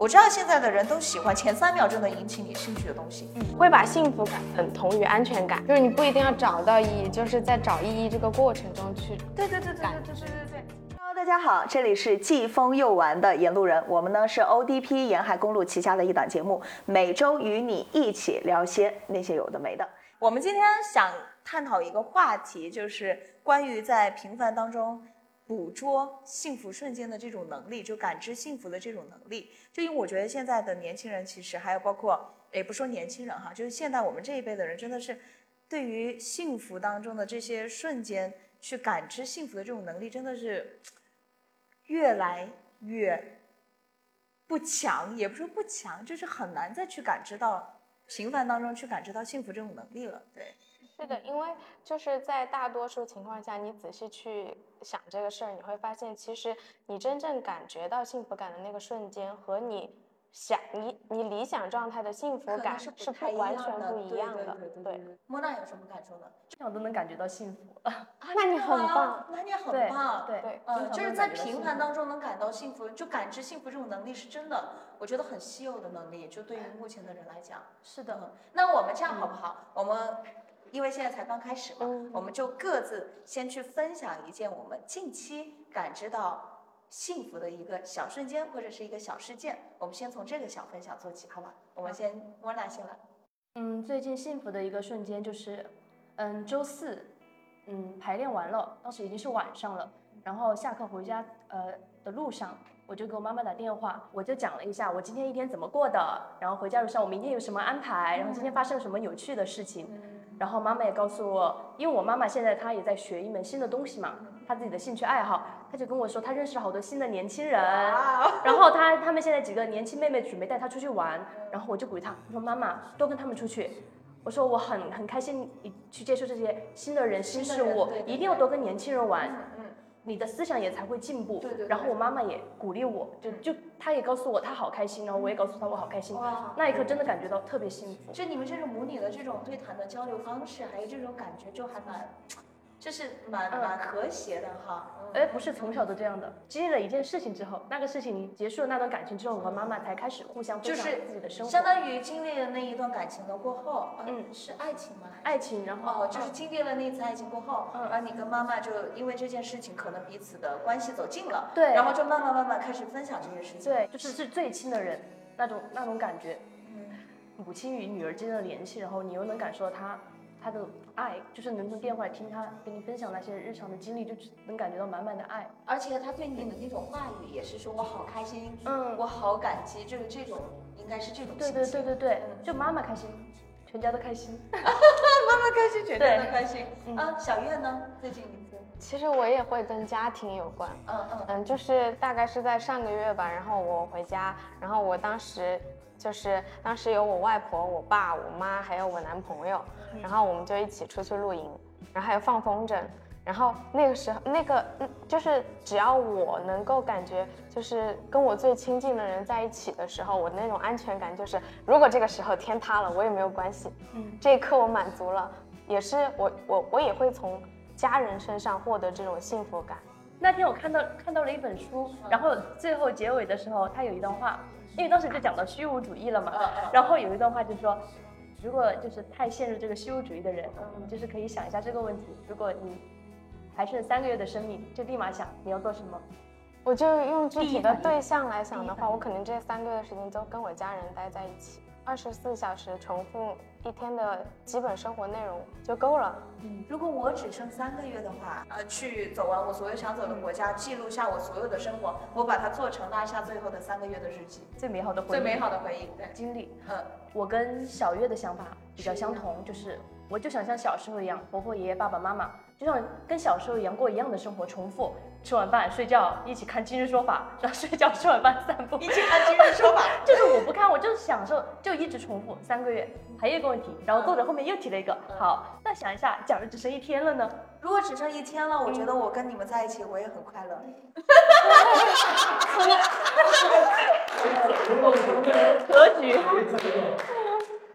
我知道现在的人都喜欢前三秒就能引起你兴趣的东西。嗯，会把幸福感等同于安全感，就是你不一定要找到意义，就是在找意义这个过程中去。对对对对对对对对对。Hello，大家好，这里是既疯又玩的沿路人，我们呢是 ODP 沿海公路旗下的一档节目，每周与你一起聊些那些有的没的。我们今天想探讨一个话题，就是关于在平凡当中。捕捉幸福瞬间的这种能力，就感知幸福的这种能力，就因为我觉得现在的年轻人，其实还有包括，也不说年轻人哈，就是现在我们这一辈的人，真的是对于幸福当中的这些瞬间去感知幸福的这种能力，真的是越来越不强，也不是不强，就是很难再去感知到平凡当中去感知到幸福这种能力了，对。是的，因为就是在大多数情况下，你仔细去想这个事儿，你会发现，其实你真正感觉到幸福感的那个瞬间，和你想你你理想状态的幸福感是不完全不一样的。对，莫娜有什么感受呢？这样都能感觉到幸福，那你很棒，那你很棒，对对，嗯，就是在平凡当中能感到幸福，就感知幸福这种能力是真的，我觉得很稀有的能力，就对于目前的人来讲。是的，那我们这样好不好？我们。因为现在才刚开始嘛，我们就各自先去分享一件我们近期感知到幸福的一个小瞬间或者是一个小事件。我们先从这个小分享做起，好吧？我们先莫娜先来。嗯，最近幸福的一个瞬间就是，嗯，周四，嗯，排练完了，当时已经是晚上了，然后下课回家，呃的路上，我就给我妈妈打电话，我就讲了一下我今天一天怎么过的，然后回家路上我明天有什么安排，然后今天发生了什么有趣的事情。然后妈妈也告诉我，因为我妈妈现在她也在学一门新的东西嘛，她自己的兴趣爱好，她就跟我说她认识了好多新的年轻人，然后她她们现在几个年轻妹妹准备带她出去玩，然后我就鼓励她，我说妈妈多跟他们出去，我说我很很开心你去接触这些新的人新事物，一定要多跟年轻人玩。你的思想也才会进步。对对。然后我妈妈也鼓励我，就就她也告诉我她好开心，然后我也告诉她我好开心。哇。那一刻真的感觉到特别幸福。就你们这种母女的这种对谈的交流方式，还有这种感觉，就还蛮。就是蛮蛮和谐的哈，哎，不是从小都这样的。经历了一件事情之后，那个事情结束了那段感情之后，我和妈妈才开始互相分享自己的生活。相当于经历了那一段感情的过后，嗯，是爱情吗？爱情，然后就是经历了那次爱情过后，然后你跟妈妈就因为这件事情，可能彼此的关系走近了，对，然后就慢慢慢慢开始分享这件事情，对，就是是最亲的人那种那种感觉，嗯，母亲与女儿之间的联系，然后你又能感受到她。他的爱就是能从电话听他跟你分享那些日常的经历，就能感觉到满满的爱。而且他对你的那种话语也是说我好开心，嗯，我好感激，就是这种应该是这种对对对对对，就妈妈开心，全家都开心。妈妈开心，全家都开心。啊，小月呢？最近其实我也会跟家庭有关。嗯嗯嗯，就是大概是在上个月吧，然后我回家，然后我当时。就是当时有我外婆、我爸、我妈，还有我男朋友，然后我们就一起出去露营，然后还有放风筝，然后那个时候那个就是只要我能够感觉，就是跟我最亲近的人在一起的时候，我那种安全感就是，如果这个时候天塌了，我也没有关系，嗯，这一刻我满足了，也是我我我也会从家人身上获得这种幸福感。那天我看到看到了一本书，然后最后结尾的时候，他有一段话。因为当时就讲到虚无主义了嘛，然后有一段话就说，如果就是太陷入这个虚无主义的人，你就是可以想一下这个问题：如果你还剩三个月的生命，就立马想你要做什么。我就用具体的对象来想的话，我可能这三个月的时间都跟我家人待在一起。二十四小时重复一天的基本生活内容就够了。嗯，如果我只剩三个月的话，呃，去走完我所有想走的国家，记录下我所有的生活，我把它做成拉下最后的三个月的日记，最美好的回忆，最美好的回忆，对，经历。嗯，我跟小月的想法比较相同，就是我就想像小时候一样，婆婆、爷爷、爸爸妈妈，就像跟小时候一样过一样的生活，重复。吃完饭睡觉，一起看今日说法，然后睡觉吃完饭散步，一起看今日说法。就是我不看，我就是享受，就一直重复三个月。还有一个问题，然后作者后面又提了一个，好，那想一下，假如只剩一天了呢？如果只剩一天了，我觉得我跟你们在一起，我也很快乐。格局。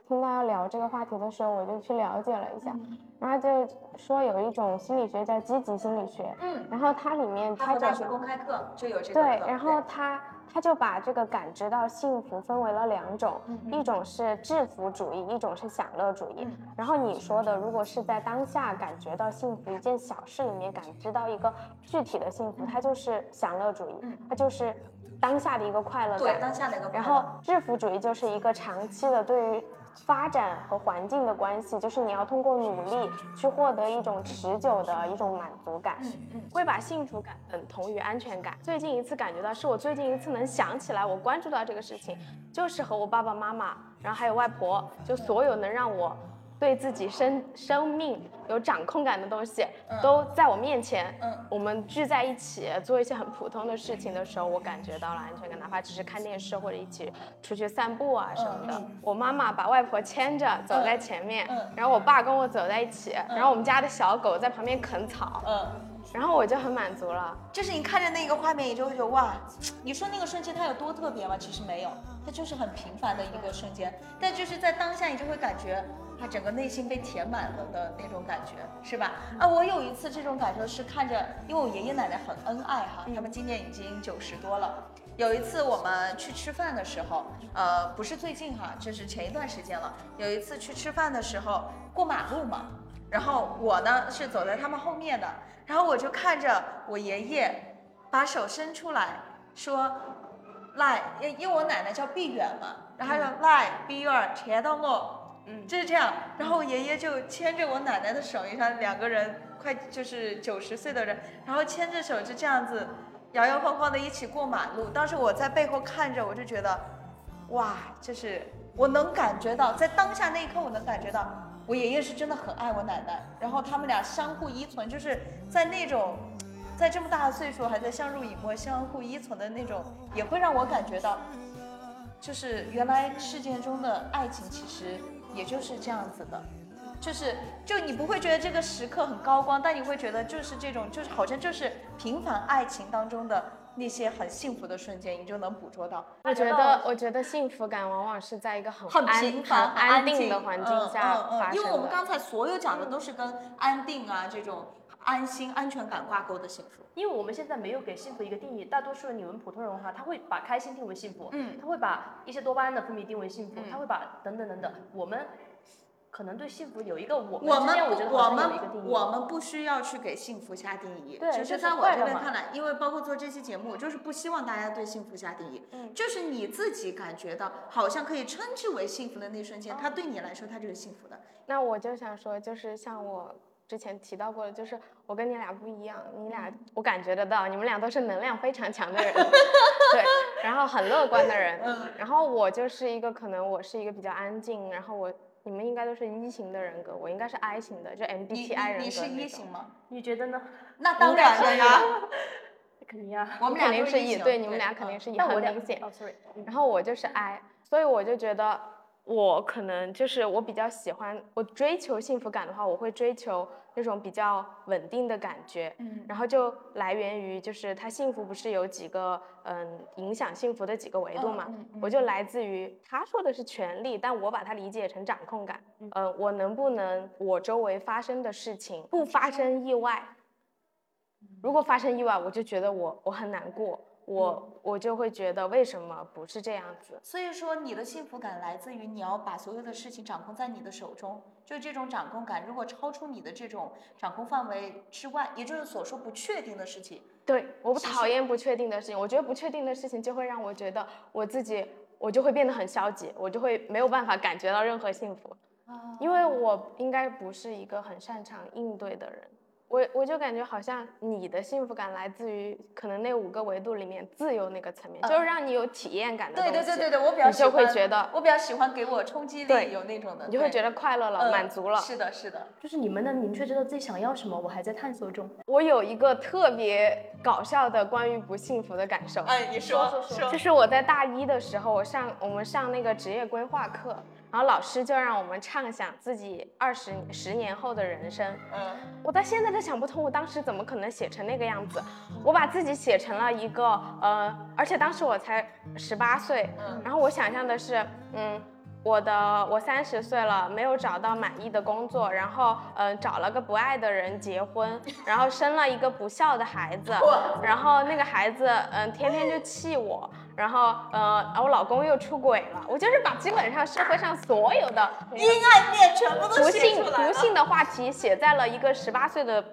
听到要聊这个话题的时候，我就去了解了一下，然后就说有一种心理学叫积极心理学，嗯，然后它里面它大学公开课就有这个，对，然后它它就把这个感知到幸福分为了两种，一种是制服主义，一种是享乐主义。然后你说的，如果是在当下感觉到幸福，一件小事里面感知到一个具体的幸福，它就是享乐主义，它就是当下的一个快乐感。对，当下的一个。然后制服主义就是一个长期的对于。发展和环境的关系，就是你要通过努力去获得一种持久的一种满足感，会把幸福感等同于安全感。最近一次感觉到，是我最近一次能想起来，我关注到这个事情，就是和我爸爸妈妈，然后还有外婆，就所有能让我。对自己生生命有掌控感的东西，都在我面前。嗯，我们聚在一起做一些很普通的事情的时候，我感觉到了安全感，哪怕只是看电视或者一起出去散步啊什么的。我妈妈把外婆牵着走在前面，然后我爸跟我走在一起，然后我们家的小狗在旁边啃草。嗯，然后我就很满足了。就是你看着那个画面，你就会觉得哇，你说那个瞬间它有多特别吗？其实没有，它就是很平凡的一个瞬间，但就是在当下，你就会感觉。他整个内心被填满了的那种感觉，是吧？啊，我有一次这种感受是看着，因为我爷爷奶奶很恩爱哈，他们今年已经九十多了。有一次我们去吃饭的时候，呃，不是最近哈，就是前一段时间了。有一次去吃饭的时候过马路嘛，然后我呢是走在他们后面的，然后我就看着我爷爷把手伸出来说，来，因因为我奶奶叫碧远嘛，然后说来，碧远牵到我。嗯，就是这样。然后爷爷就牵着我奶奶的手，你看两个人快就是九十岁的人，然后牵着手就这样子摇摇晃晃的一起过马路。当时我在背后看着，我就觉得，哇，就是我能感觉到，在当下那一刻，我能感觉到我爷爷是真的很爱我奶奶。然后他们俩相互依存，就是在那种，在这么大的岁数还在相濡以沫、相互依存的那种，也会让我感觉到，就是原来世界中的爱情其实。也就是这样子的，就是就你不会觉得这个时刻很高光，但你会觉得就是这种，就是好像就是平凡爱情当中的那些很幸福的瞬间，你就能捕捉到。我觉得，我觉得幸福感往往是在一个很很平凡、很安定的环境下发生因为我们刚才所有讲的都是跟安定啊这种安心、安全感挂钩的幸福。因为我们现在没有给幸福一个定义，大多数你们普通人的话，他会把开心定为幸福，嗯，他会把一些多巴胺的分泌定为幸福，他会把等等等等。我们可能对幸福有一个我我觉得我们。我们不需要去给幸福下定义，对，只是在我这边看来，因为包括做这期节目，就是不希望大家对幸福下定义，嗯，就是你自己感觉到好像可以称之为幸福的那瞬间，它对你来说它就是幸福的。那我就想说，就是像我。之前提到过的，就是我跟你俩不一样，你俩我感觉得到，你们俩都是能量非常强的人，对，然后很乐观的人，然后我就是一个可能我是一个比较安静，然后我你们应该都是一型的人格，我应该是 I 型的，就 MBTI 人格。你是一型吗？你觉得呢？那当然了呀，肯定呀，我们俩肯定是 E，对，你们俩肯定是 E，很明显。哦，sorry，然后我就是 I，所以我就觉得。我可能就是我比较喜欢我追求幸福感的话，我会追求那种比较稳定的感觉，嗯，然后就来源于就是他幸福不是有几个嗯影响幸福的几个维度嘛，我就来自于他说的是权利，但我把它理解成掌控感，嗯，我能不能我周围发生的事情不发生意外，如果发生意外，我就觉得我我很难过。我我就会觉得为什么不是这样子？所以说你的幸福感来自于你要把所有的事情掌控在你的手中，就这种掌控感，如果超出你的这种掌控范围之外，也就是所说不确定的事情。对，我不讨厌不确定的事情，我觉得不确定的事情就会让我觉得我自己，我就会变得很消极，我就会没有办法感觉到任何幸福，因为我应该不是一个很擅长应对的人。我我就感觉好像你的幸福感来自于可能那五个维度里面自由那个层面，就是让你有体验感的东西。对对对对对，我比较喜欢。你就会觉得我比较喜欢给我冲击力有那种的，你就会觉得快乐了，满足了。是的，是的，就是你们能明确知道自己想要什么，我还在探索中。我有一个特别搞笑的关于不幸福的感受。哎，你说说说。就是我在大一的时候，我上我们上那个职业规划课。然后老师就让我们畅想自己二十十年后的人生。嗯，我到现在都想不通，我当时怎么可能写成那个样子？我把自己写成了一个，呃，而且当时我才十八岁。嗯，然后我想象的是，嗯，我的我三十岁了，没有找到满意的工作，然后嗯、呃找了个不爱的人结婚，然后生了一个不孝的孩子，然后那个孩子嗯、天天就气我，然后呃我老公又出轨了，我就是把基本上社会上所有的阴暗面全部都写不幸出来了不幸的话题写在了一个十八岁的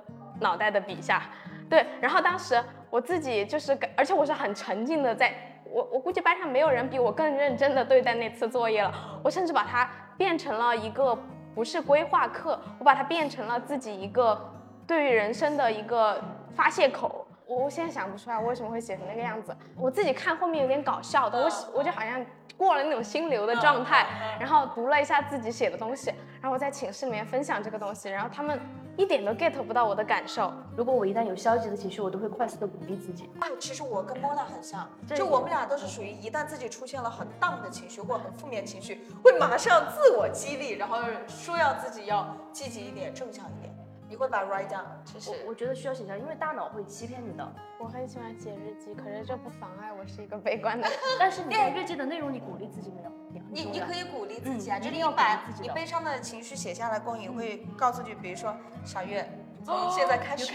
脑袋的笔下，对，然后当时我自己就是感，而且我是很沉浸的在，我我估计班上没有人比我更认真的对待那次作业了，我甚至把它变成了一个不是规划课，我把它变成了自己一个对于人生的一个发泄口。我我现在想不出来我为什么会写成那个样子，我自己看后面有点搞笑的，我我就好像过了那种心流的状态，然后读了一下自己写的东西，然后我在寝室里面分享这个东西，然后他们一点都 get 不到我的感受。如果我一旦有消极的情绪，我都会快速的鼓励自己。哎，其实我跟 Mona 很像，就我们俩都是属于一旦自己出现了很 down 的情绪或很负面情绪，会马上自我激励，然后说要自己要积极一点、正向一点。你会把它 write down，其实我我觉得需要写下，因为大脑会欺骗你的。我很喜欢写日记，可是这不妨碍我是一个悲观的人。但是你在日记的内容，你鼓励自己没有？你你可以鼓励自己啊，就是要你把你悲伤的情绪写下来光影，会告诉你，比如说小月，从现在开始。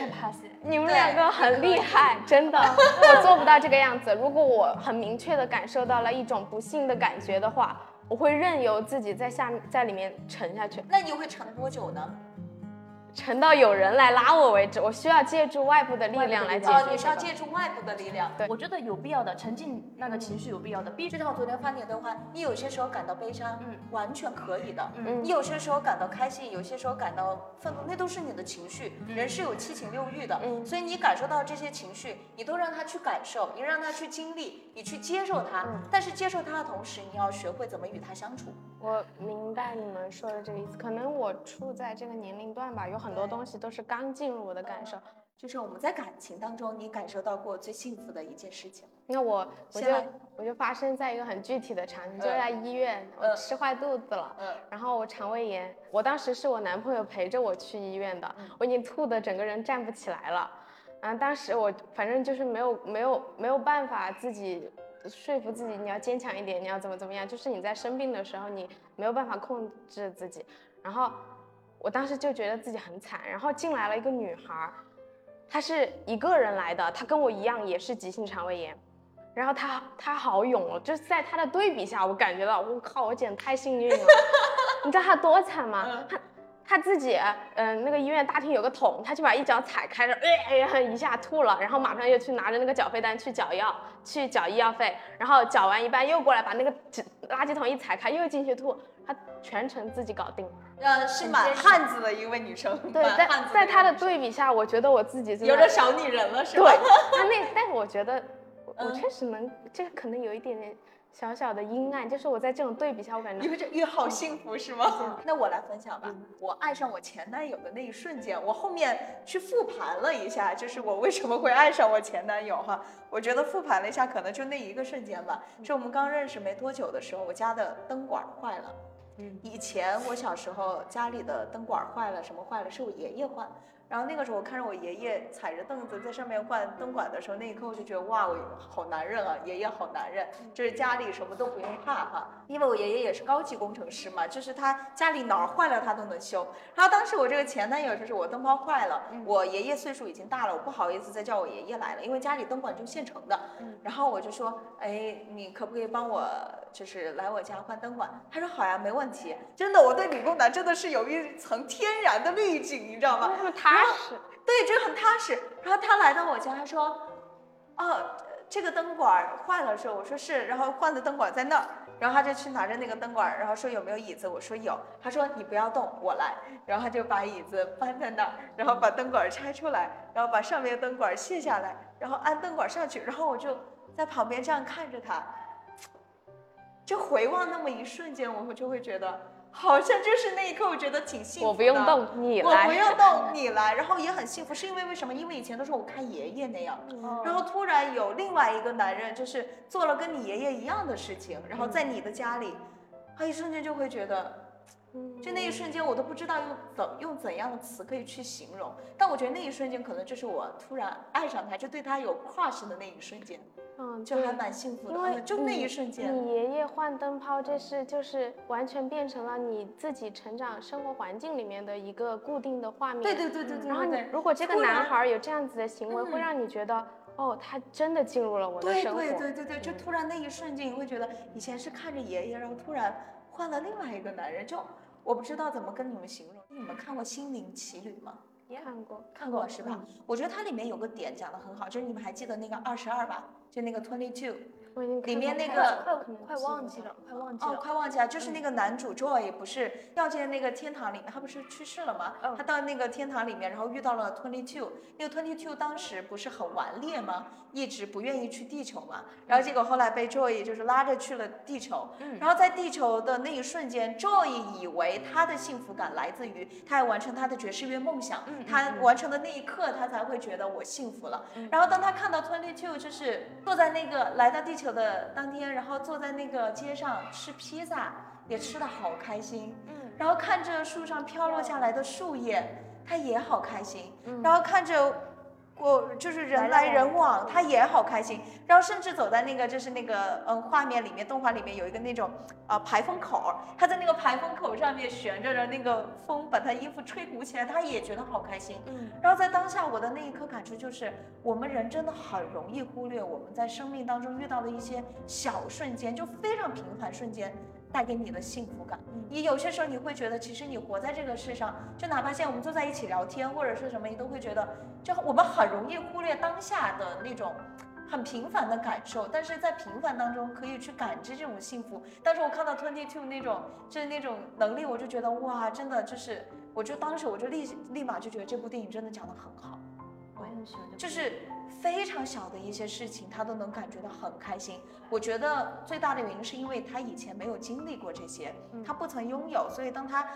你们两个很厉 害，真的，我做不到这个样子。如果我很明确的感受到了一种不幸的感觉的话，我会任由自己在下在里面沉下去，那你会沉多久呢？沉到有人来拉我为止。我需要借助外部的力量来解哦，决、你需要借助外部的力量。对我觉得有必要的，沉浸那个情绪有必要的，必就像我昨天发你的话，你有些时候感到悲伤，嗯完全可以的。嗯你有些时候感到开心，有些时候感到愤怒，那都是你的情绪。人是有七情六欲的，嗯所以你感受到这些情绪，你都让他去感受，你让他去经历，你去接受它。嗯但是接受它的同时，你要学会怎么与它相处。我明白你们说的这个意思，可能我处在这个年龄段吧，有很多东西都是刚进入我的感受。就是我们在感情当中，你感受到过最幸福的一件事情。那我我就我就发生在一个很具体的场景，就嗯在医院，我嗯。吃坏肚子了，嗯。然后我肠胃炎，我当时是我男朋友陪着我去医院的，嗯。我已经吐的整个人站不起来了，然后当时我反正就是没有没有没有办法自己说服自己你要坚强一点，你要怎么怎么样，就是你在生病的时候你没有办法控制自己，然后我当时就觉得自己很惨，然后进来了一个女孩，她是一个人来的，她跟我一样也是急性肠胃炎。然后她她好勇哦，就是在她的对比下，我感觉到我靠，我简直太幸运了。你知道她多惨吗？她她自己，嗯、那个医院大厅有个桶，他就把一脚踩开了，哎呀一下吐了，然后马上又去拿着那个缴费单去缴药，去缴医药费，然后缴完一半又过来把那个垃圾桶一踩开，又进去吐，他全程自己搞定。呃，是满汉子的一位女生，对，在在她的对比下，我觉得我自己有点小女人了，是吧？对，他那，但是我觉得我确实能，这个可能有一点点小小的阴暗，就是我在这种对比下，我感觉你会这越好幸福是吗？那我来分享吧。我爱上我前男友的那一瞬间，我后面去复盘了一下，就是我为什么会爱上我前男友哈。我觉得复盘了一下，可能就那一个瞬间吧。是我们刚认识没多久的时候，我家的灯管坏了。嗯以前我小时候家里的灯管坏了，什么坏了，是我爷爷换。然后那个时候我看着我爷爷踩着凳子在上面换灯管的时候，那一刻我就觉得哇，我好男人啊，爷爷好男人，就是家里什么都不用怕哈。因为我爷爷也是高级工程师嘛，就是他家里哪儿坏了他都能修。然后当时我这个前男友就是我灯泡坏了，我爷爷岁数已经大了，我不好意思再叫我爷爷来了，因为家里灯管就现成的。然后我就说，哎，你可不可以帮我就是来我家换灯管？他说好呀，没问题。真的，我对理工男真的是有一层天然的滤镜，你知道吗？那么踏实。对，这很踏实。然后他来到我家，他说，哦，这个灯管儿坏了是？我说是，然后换的灯管在那儿。然后他就去拿着那个灯管儿，然后说有没有椅子？我说有。他说你不要动，我来。然后他就把椅子搬在那儿，然后把灯管儿拆出来，然后把上面的灯管儿卸下来，然后安灯管儿上去。然后我就在旁边这样看着他，就回望那么一瞬间，我就会觉得，好像就是那一刻，我觉得挺幸福的。我不用动，你来。我不用动，你来，然后也很幸福，是因为为什么？因为以前都是我看爷爷那样，哦然后突然有另外一个男人，就是做了跟你爷爷一样的事情，然后在你的家里，他一瞬间就会觉得，嗯就那一瞬间我都不知道用怎用怎样的词可以去形容，但我觉得那一瞬间可能就是我突然爱上他，就对他有 crush 的那一瞬间。嗯，就还蛮幸福的。因为就那一瞬间，你爷爷换灯泡，这是就是完全变成了你自己成长生活环境里面的一个固定的画面。对对对对对。然后你如果这个男孩有这样子的行为，会让你觉得，哦，他真的进入了我的生活。对对对对对，就突然那一瞬间，你会觉得以前是看着爷爷，然后突然换了另外一个男人，就我不知道怎么跟你们形容。你们看过《心灵奇旅》吗？看过，看过是吧？我觉得它里面有个点讲的很好，就是你们还记得那个二十二吧？就那个 twenty two。里面那个快快忘记了，快忘记了，哦，快忘记了，就是那个男主 Joy 不是掉进那个天堂里面，他不是去世了吗？他到那个天堂里面，然后遇到了 Twenty Two，那个 Twenty Two 当时不是很顽劣吗？一直不愿意去地球嘛，然后结果后来被 Joy 就是拉着去了地球，然后在地球的那一瞬间，Joy 以为他的幸福感来自于他要完成他的爵士乐梦想，他完成的那一刻，他才会觉得我幸福了。然后当他看到 Twenty Two 就是坐在那个来到地球。的当天，然后坐在那个街上吃披萨，也吃的好开心。嗯，然后看着树上飘落下来的树叶，他也好开心。嗯，然后看着。我就是人来人往，他也好开心。然后甚至走在那个就是那个嗯画面里面，动画里面有一个那种啊排风口，他在那个排风口上面悬着的那个风把他衣服吹鼓起来，他也觉得好开心。嗯。然后在当下，我的那一刻感触就是，我们人真的很容易忽略我们在生命当中遇到的一些小瞬间，就非常平凡瞬间。带给你的幸福感，你有些时候你会觉得，其实你活在这个世上，就哪怕现在我们坐在一起聊天，或者是什么，你都会觉得，就我们很容易忽略当下的那种很平凡的感受，但是在平凡当中可以去感知这种幸福。但是我看到 Twenty Two 那种就是那种能力，我就觉得哇，真的就是，我就当时我就立立马就觉得这部电影真的讲得很好，我很喜欢，就是。非常小的一些事情，他都能感觉到很开心。我觉得最大的原因是因为他以前没有经历过这些，他不曾拥有，所以当他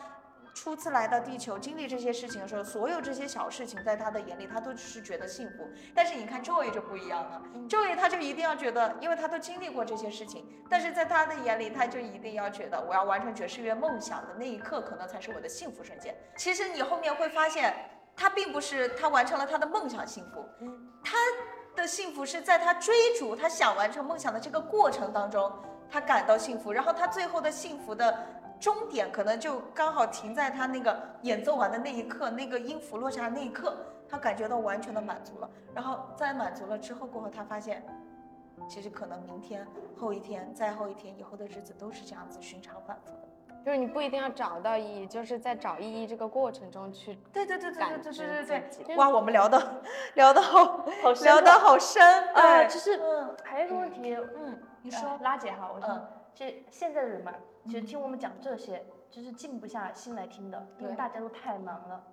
初次来到地球经历这些事情的时候，所有这些小事情在他的眼里，他都只是觉得幸福。但是你看 Joy 就不一样了，Joy 他就一定要觉得，因为他都经历过这些事情，但是在他的眼里，他就一定要觉得，我要完成爵士乐梦想的那一刻，可能才是我的幸福瞬间。其实你后面会发现。他并不是他完成了他的梦想幸福，他的幸福是在他追逐他想完成梦想的这个过程当中，他感到幸福。然后他最后的幸福的终点可能就刚好停在他那个演奏完的那一刻，那个音符落下的那一刻，他感觉到完全的满足了。然后在满足了之后过后，他发现，其实可能明天、后一天、再后一天以后的日子都是这样子寻常反复的。就是你不一定要找到意义，就是在找意义这个过程中去对对对对对对对对对。哇，我们聊的聊的好，聊的好深。啊，就是还有一个问题，嗯，你说，拉姐哈，我说，其实现在的人嘛，其实听我们讲这些，就是静不下心来听的，因为大家都太忙了。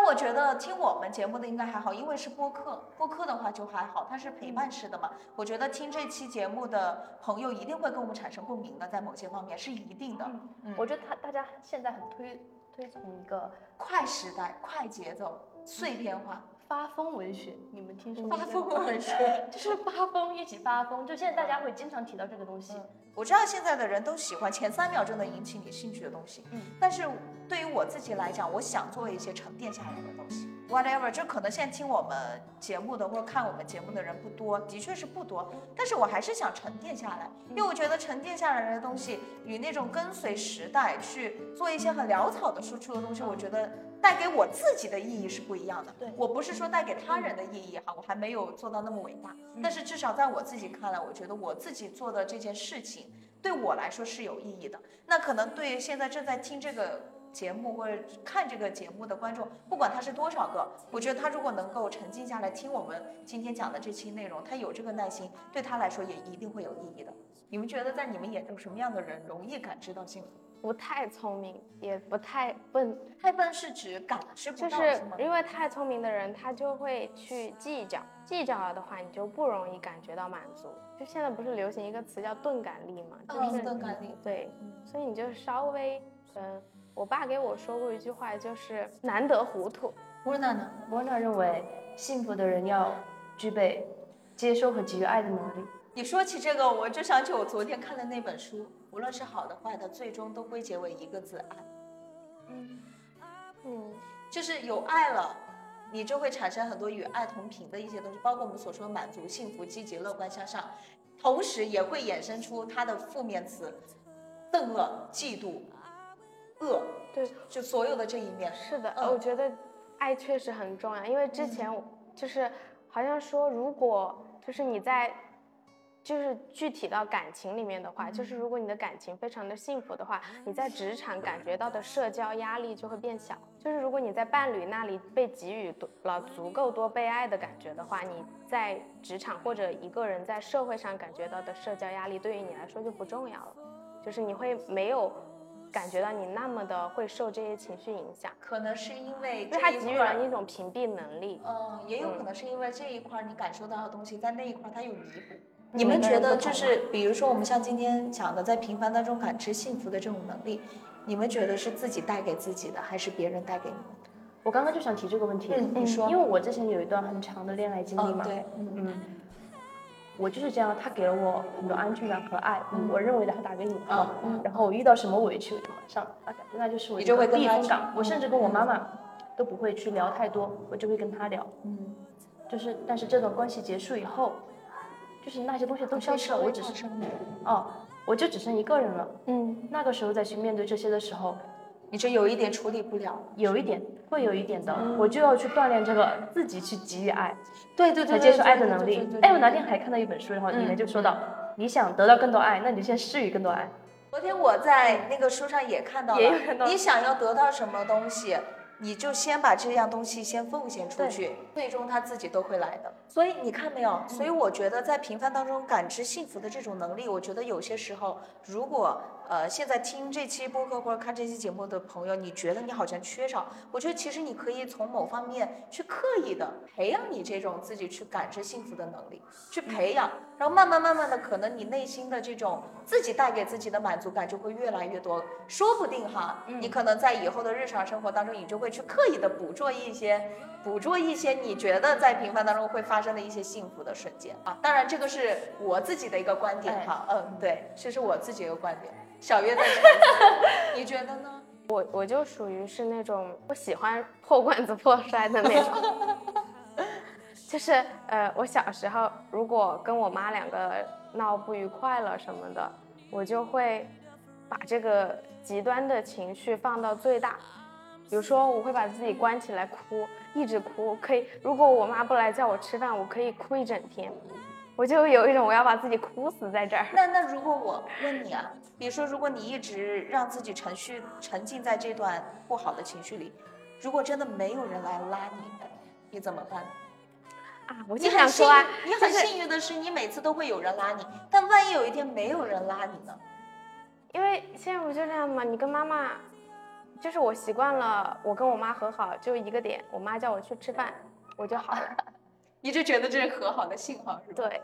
但我觉得听我们节目的应该还好，因为是播客，播客的话就还好，它是陪伴式的嘛。我觉得听这期节目的朋友一定会跟我们产生共鸣的，在某些方面是一定的。嗯，我觉得他大家现在很推推崇一个快时代、快节奏、碎片化。发疯文学，你们听说过？发疯文学 就是发疯，一起发疯。就现在大家会经常提到这个东西。我知道现在的人都喜欢前三秒钟能引起你兴趣的东西。嗯。但是对于我自己来讲，我想做一些沉淀下来的东西。Whatever，就可能现在听我们节目的或者看我们节目的人不多，的确是不多。但是我还是想沉淀下来，因为我觉得沉淀下来的东西与那种跟随时代去做一些很潦草的输出的东西，我觉得。带给我自己的意义是不一样的。对我不是说带给他人的意义哈，我还没有做到那么伟大。但是至少在我自己看来，我觉得我自己做的这件事情对我来说是有意义的。那可能对现在正在听这个节目或者看这个节目的观众，不管他是多少个，我觉得他如果能够沉静下来听我们今天讲的这期内容，他有这个耐心，对他来说也一定会有意义的。你们觉得在你们眼中什么样的人容易感知到幸福？不太聪明，也不太笨。太笨是指感知不到，就是因为太聪明的人，他就会去计较，计较了的话，你就不容易感觉到满足。就现在不是流行一个词叫钝感力嘛？就是钝感力。对，所以你就稍微，嗯，我爸给我说过一句话，就是难得糊涂。沃娜呢？沃娜认为，幸福的人要具备接受和给予爱的能力。你说起这个，我就想起我昨天看的那本书。无论是好的坏的，最终都归结为一个字：爱。嗯嗯，就是有爱了，你就会产生很多与爱同频的一些东西，包括我们所说的满足、幸福、积极、乐观向上，同时也会衍生出它的负面词，憎恶、嫉妒、恶，对，就所有的这一面。是的，嗯我觉得爱确实很重要，因为之前就是好像说，如果就是你在。就是具体到感情里面的话，就是如果你的感情非常的幸福的话，你在职场感觉到的社交压力就会变小。就是如果你在伴侣那里被给予多了足够多被爱的感觉的话，你在职场或者一个人在社会上感觉到的社交压力对于你来说就不重要了，就是你会没有感觉到你那么的会受这些情绪影响。可能是因为就是它给予了你一种屏蔽能力。嗯，也有可能是因为这一块儿你感受到的东西，在那一块儿它有弥补。你嗯们觉得就是，比如说我们像今天讲的，在平凡当中感知幸福的这种能力，你们觉得是自己带给自己的，还是别人带给你们的？我刚刚就想提这个问题，嗯你说因为我之前有一段很长的恋爱经历嗯，嘛，对，嗯嗯，我就是这样，他给了我很多安全感和爱，我认为的他打给引号，嗯。然后我遇到什么委屈我就马上那就是我就会避风港，我甚至跟我嗯。妈妈都不会去聊太多，我就会跟他聊，嗯，就是但是这段关系结束以后，就是那些东西都消失了，我只是哦，我就只剩一个人了，嗯，那个时候再去面对这些的时候，你这有一点处理不了。有一点会有一点的，我就要去锻炼这个自己去给予爱。对对对接受爱的能力。哎，我那天还看到一本书，然后里面就说到，你想得到更多爱，那你就先施予更多爱。昨天我在那个书上也看到了，也看到你想要得到什么东西，你就先把这样东西先奉献出去，最终他自己都会来的。所以你看没有？所以我觉得在平凡当中感知幸福的这种能力，我觉得有些时候，如果呃现在听这期播客或者看这期节目的朋友，你觉得你好像缺少，我觉得其实你可以从某方面去刻意的培养你这种自己去感知幸福的能力，去培养，然后慢慢慢慢的，可能你内心的这种自己带给自己的满足感就会越来越多，说不定哈，你可能在以后的日常生活当中，你就会去刻意的捕捉一些，捕捉一些你觉得在平凡当中会发生的一些幸福的瞬间啊。当然，这个是我自己的一个观点哈，嗯，对，这是我自己一个观点。小月在沉思，你觉得呢？我我就属于是那种不喜欢破罐子破摔的那种，就是呃，我小时候如果跟我妈两个闹不愉快了什么的，我就会把这个极端的情绪放到最大。比如说，我会把自己关起来哭，一直哭，可以。如果我妈不来叫我吃饭，我可以哭一整天。我就有一种我要把自己哭死在这儿。那那如果我问你啊，比如说，如果你一直让自己沉绪沉浸在这段不好的情绪里，如果真的没有人来拉你，你怎么办？啊，我就想说啊，你很幸运的是，你每次都会有人拉你，但万一有一天没有人拉你呢？因为现在不就这样吗？你跟妈妈，就是我习惯了，我跟我妈和好就一个点，我妈叫我去吃饭，我就好了。你就觉得这是和好的信号是吧？对，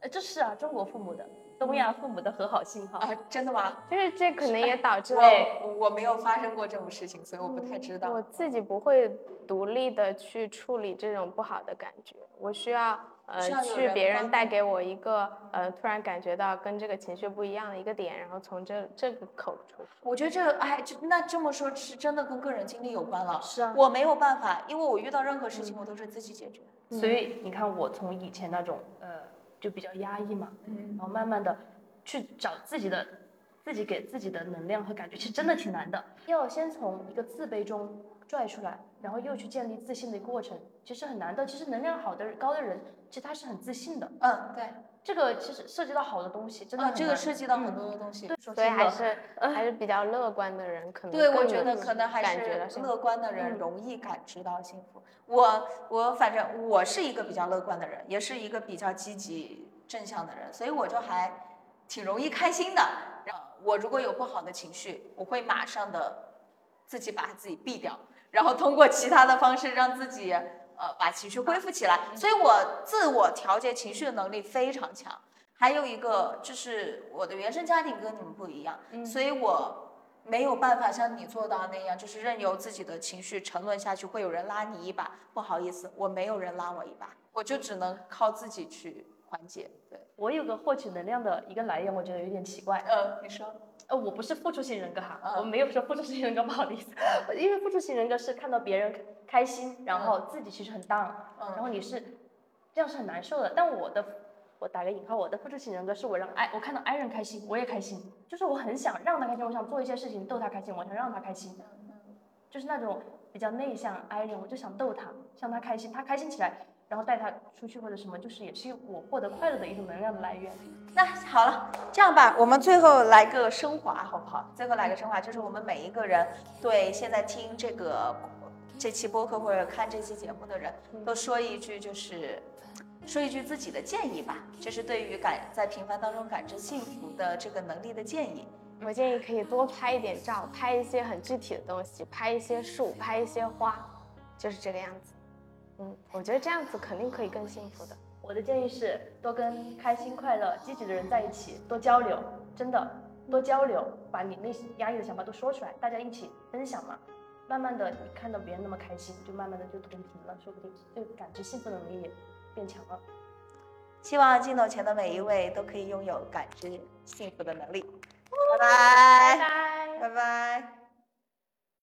呃，这是啊，中国父母的，东亚父母的和好信号。啊，真的吗？就是这可能也导致了我我没有发生过这种事情，所以我不太知道。我自己不会独立的去处理这种不好的感觉，我需要呃去别人带给我一个呃突然感觉到跟这个情绪不一样的一个点，然后从这这个口出。我觉得这哎，这那这么说，是真的跟个人经历有关了。是啊我没有办法，因为我遇到任何事情，我都是自己解决。所以你看，我从以前那种呃就比较压抑嘛，嗯然后慢慢的去找自己的，自己给自己的能量和感觉，其实真的挺难的。要先从一个自卑中拽出来，然后又去建立自信的过程，其实很难的。其实能量好的高的人，其实他是很自信的。嗯，对，这个其实涉及到好的东西，真的嗯，这个涉及到很多的东西。所以还是还是比较乐观的人，可能对，我觉得可能还感觉到是乐观的人容易感知到幸福。我我反正我是一个比较乐观的人，也是一个比较积极正向的人，所以我就还挺容易开心的。我如果有不好的情绪，我会马上的自己把自己避掉，然后通过其他的方式让自己呃把情绪恢复起来。所以我自我调节情绪的能力非常强。还有一个就是我的原生家庭跟你们不一样，所以我没有办法像你做到那样，就是任由自己的情绪沉沦下去，会有人拉你一把。不好意思，我没有人拉我一把，我就只能靠自己去缓解。对，我有个获取能量的一个来源，我觉得有点奇怪。呃，你说，呃，我不是付出型人格哈，我没有说付出型人格，不好意思，因为付出型人格是看到别人开心，然后自己其实很 down，然后你是这样是很难受的。但我的，我打个引号，我的付出型人格是我让爱，我看到爱人开心，我也开心，就是我很想让他开心，我想做一些事情逗他开心，我想让他开心，就是那种比较内向 I 人，我就想逗他，让他开心，他开心起来。然后带他出去或者什么，就是也是我获得快乐的一种能量的来源。那好了，这样吧，我们最后来个升华，好不好？最后来个升华，就是我们每一个人对现在听这个这期播客或者看这期节目的人都说一句，就是说一句自己的建议吧，就是对于感在平凡当中感知幸福的这个能力的建议。我建议可以多拍一点照，拍一些很具体的东西，拍一些树，拍一些花，就是这个样子。嗯，我觉得这样子肯定可以更幸福的。我的建议是多跟开心、快乐、积极的人在一起，多交流，真的多交流，把你内心压抑的想法都说出来，大家一起分享嘛。慢慢的，你看到别人那么开心，就慢慢的就同频了，说不定就感知幸福的能力也变强了。希望镜头前的每一位都可以拥有感知幸福的能力。拜拜，拜拜，拜拜。